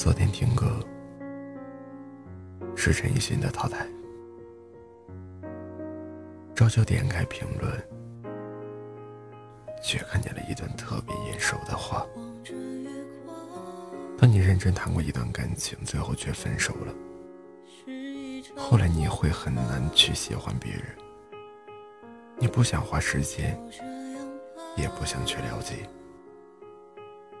昨天听歌是陈奕迅的《淘汰》，照旧点开评论，却看见了一段特别眼熟的话。当你认真谈过一段感情，最后却分手了，后来你会很难去喜欢别人，你不想花时间，也不想去了解。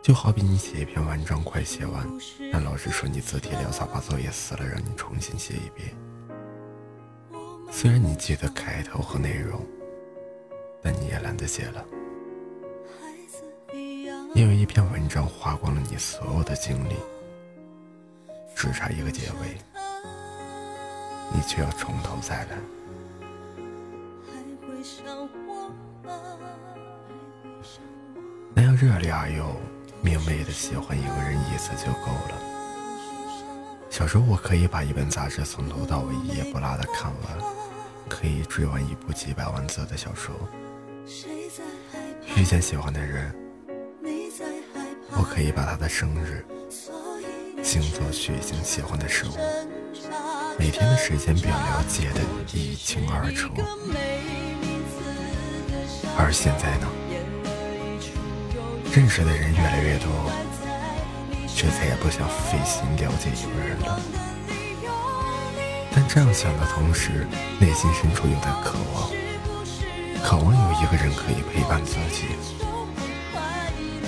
就好比你写一篇文章快写完，但老师说你字体潦草，把作业撕了，让你重新写一遍。虽然你记得开头和内容，但你也懒得写了。因为一篇文章花光了你所有的精力，只差一个结尾，你却要从头再来。那样热烈而又明媚的喜欢一个人一次就够了。小时候我可以把一本杂志从头到尾一页不落的看完，可以追完一部几百万字的小说。遇见喜欢的人。我可以把他的生日、星座、血型、喜欢的食物、每天的时间表了解的一清二楚。而现在呢，认识的人越来越多，却再也不想费心了解一个人了。但这样想的同时，内心深处又在渴望，渴望有一个人可以陪伴自己。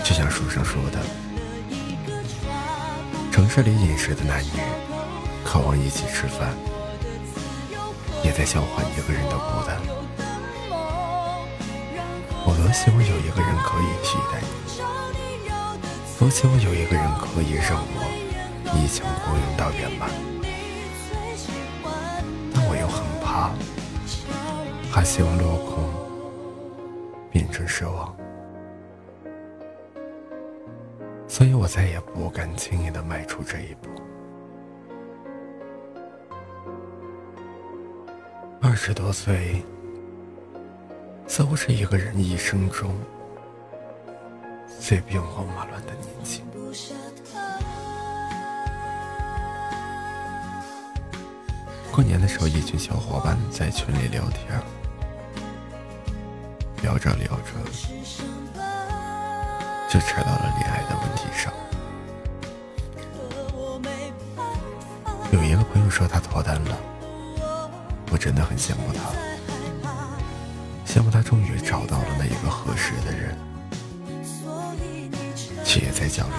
就像书上说的，城市里饮食的男女，渴望一起吃饭，也在消化一个人的孤单。我多希望有一个人可以替代你，多希望有一个人可以让我一腔孤勇到圆满。但我又很怕，怕希望落空，变成失望。所以我再也不敢轻易的迈出这一步。二十多岁，似乎是一个人一生中最兵荒马乱的年纪。过年的时候，一群小伙伴在群里聊天，聊着聊着。就扯到了恋爱的问题上。有一个朋友说他脱单了，我真的很羡慕他，羡慕他终于找到了那一个合适的人，却也在焦虑，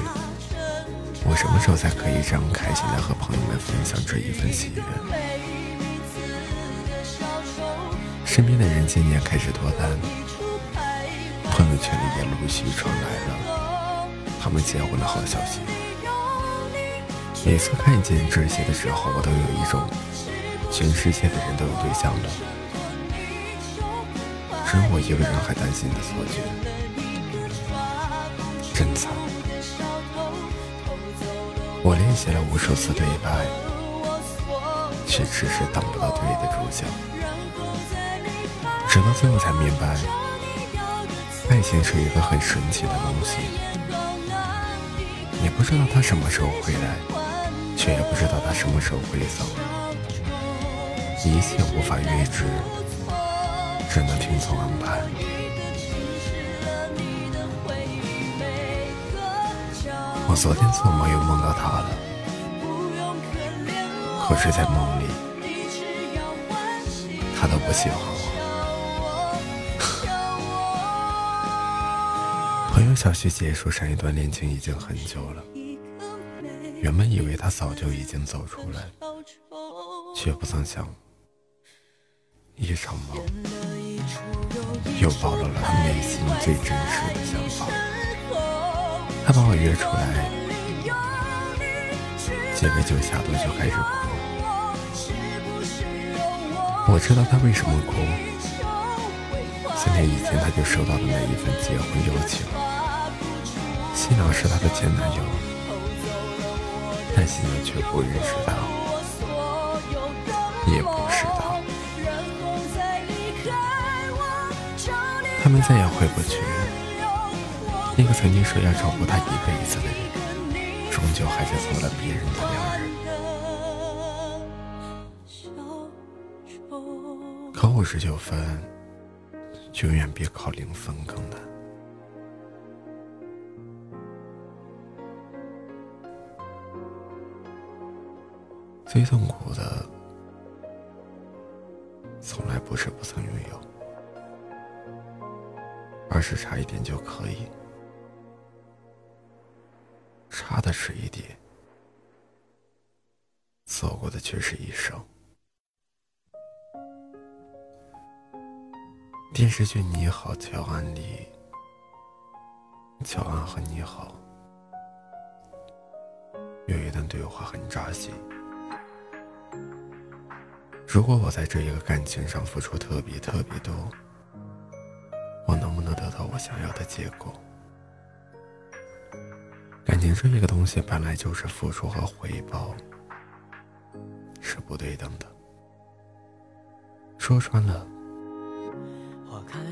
我什么时候才可以这样开心的和朋友们分享这一份喜悦？身边的人渐渐开始脱单。朋友圈里也陆续传来了他们结婚的好消息。每次看见这些的时候，我都有一种全世界的人都有对象了，只有我一个人还担心的错觉，真惨。我练习了无数次对白，却迟迟等不到对的主角，直到最后才明白。爱情是一个很神奇的东西，你不知道他什么时候会来，却也不知道他什么时候会走，一切无法预知，只能听从安排。我昨天做梦又梦到他了，可是，在梦里，他都不喜欢我。朋友小徐结束上一段恋情已经很久了，原本以为他早就已经走出来，却不曾想，一场梦又暴露了他内心最真实的想法。他把我约出来，几杯酒下肚就开始哭。我知道他为什么哭。三年以前，他就收到了那一份结婚邀请，新郎是他的前男友，但新娘却不认识他，也不是他。他们再也回不去那个曾经说要照顾他一辈子的人，终究还是做了别人的良人。考五十九分，永远别考零分更难。最痛苦的，从来不是不曾拥有，而是差一点就可以。差的是一点，错过的却是一生。电视剧《你好，乔安》里，乔安和你好有一段对话很扎心。如果我在这一个感情上付出特别特别多，我能不能得到我想要的结果？这个东西本来就是付出和回报是不对等的，说穿了，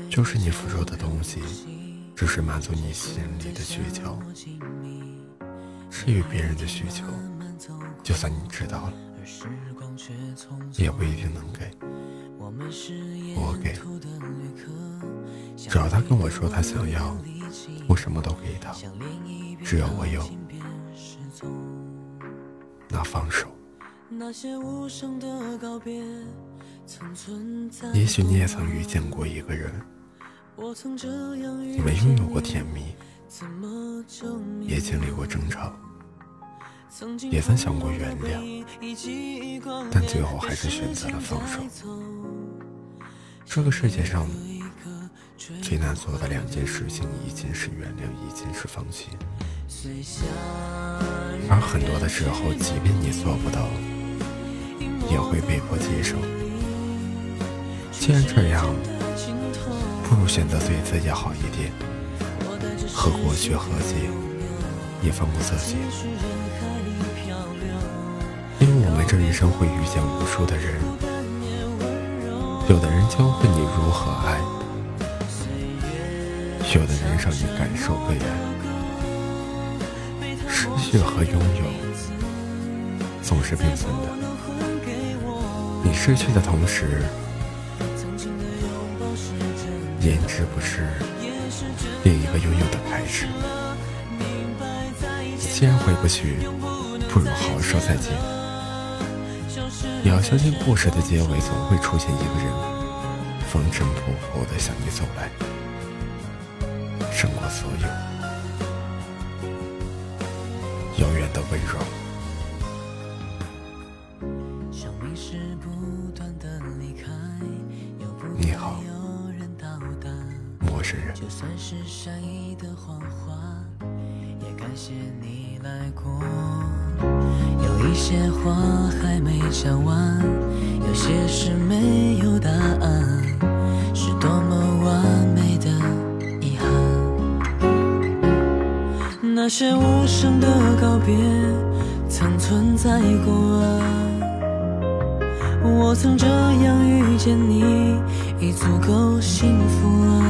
就是你付出的东西只是满足你心里的需求，至于别人的需求，就算你知道了，也不一定能给。我给，只要他跟我说他想要，我什么都给他。只要我有，那放手。也许你也曾遇见过一个人，你们拥有过甜蜜，也经历过争吵，也曾想过原谅，但最后还是选择了放手。这个世界上。最难做的两件事情，一件是原谅，一件是放弃。而很多的时候，即便你做不到，也会被迫接受。既然这样，不如选择对自己好一点，和过去和解，也放过自己。因为我们这一生会遇见无数的人，有的人教会你如何爱。有的人让你感受被爱，失去和拥有总是并存的。你失去的同时，言之不是另一个拥有的开始。既然回不去，不如好好说再见。你要相信，故事的结尾总会出现一个人，风尘仆仆的向你走来。胜过所有，永远的温柔。你好，陌生人。就算是善意的谎话，也感谢你来过。有一些话还没讲完，有些事没有答案，是多么那些无声的告别，曾存在过啊。我曾这样遇见你，已足够幸福啊。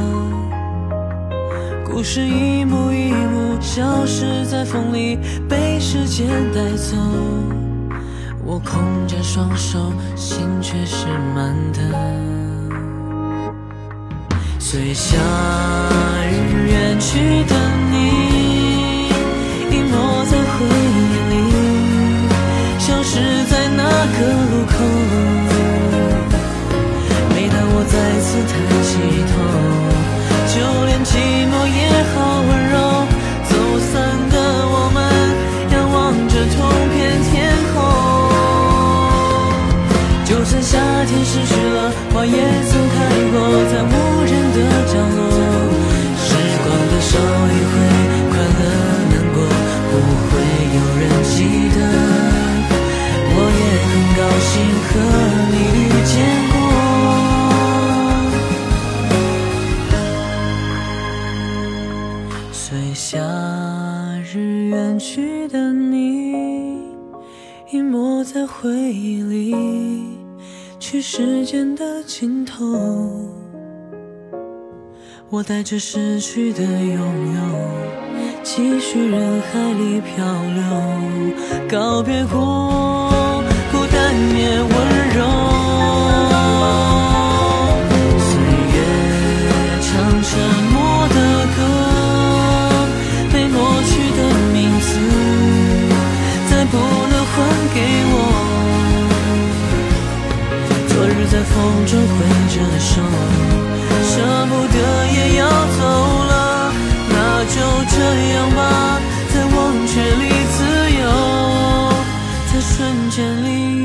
故事一幕一幕消失在风里，被时间带走。我空着双手，心却是满的。随夏日远去的尽头，我带着失去的拥有，继续人海里漂流，告别过孤单也温柔。风中挥着手，舍不得也要走了，那就这样吧，在忘却里自由，在瞬间里。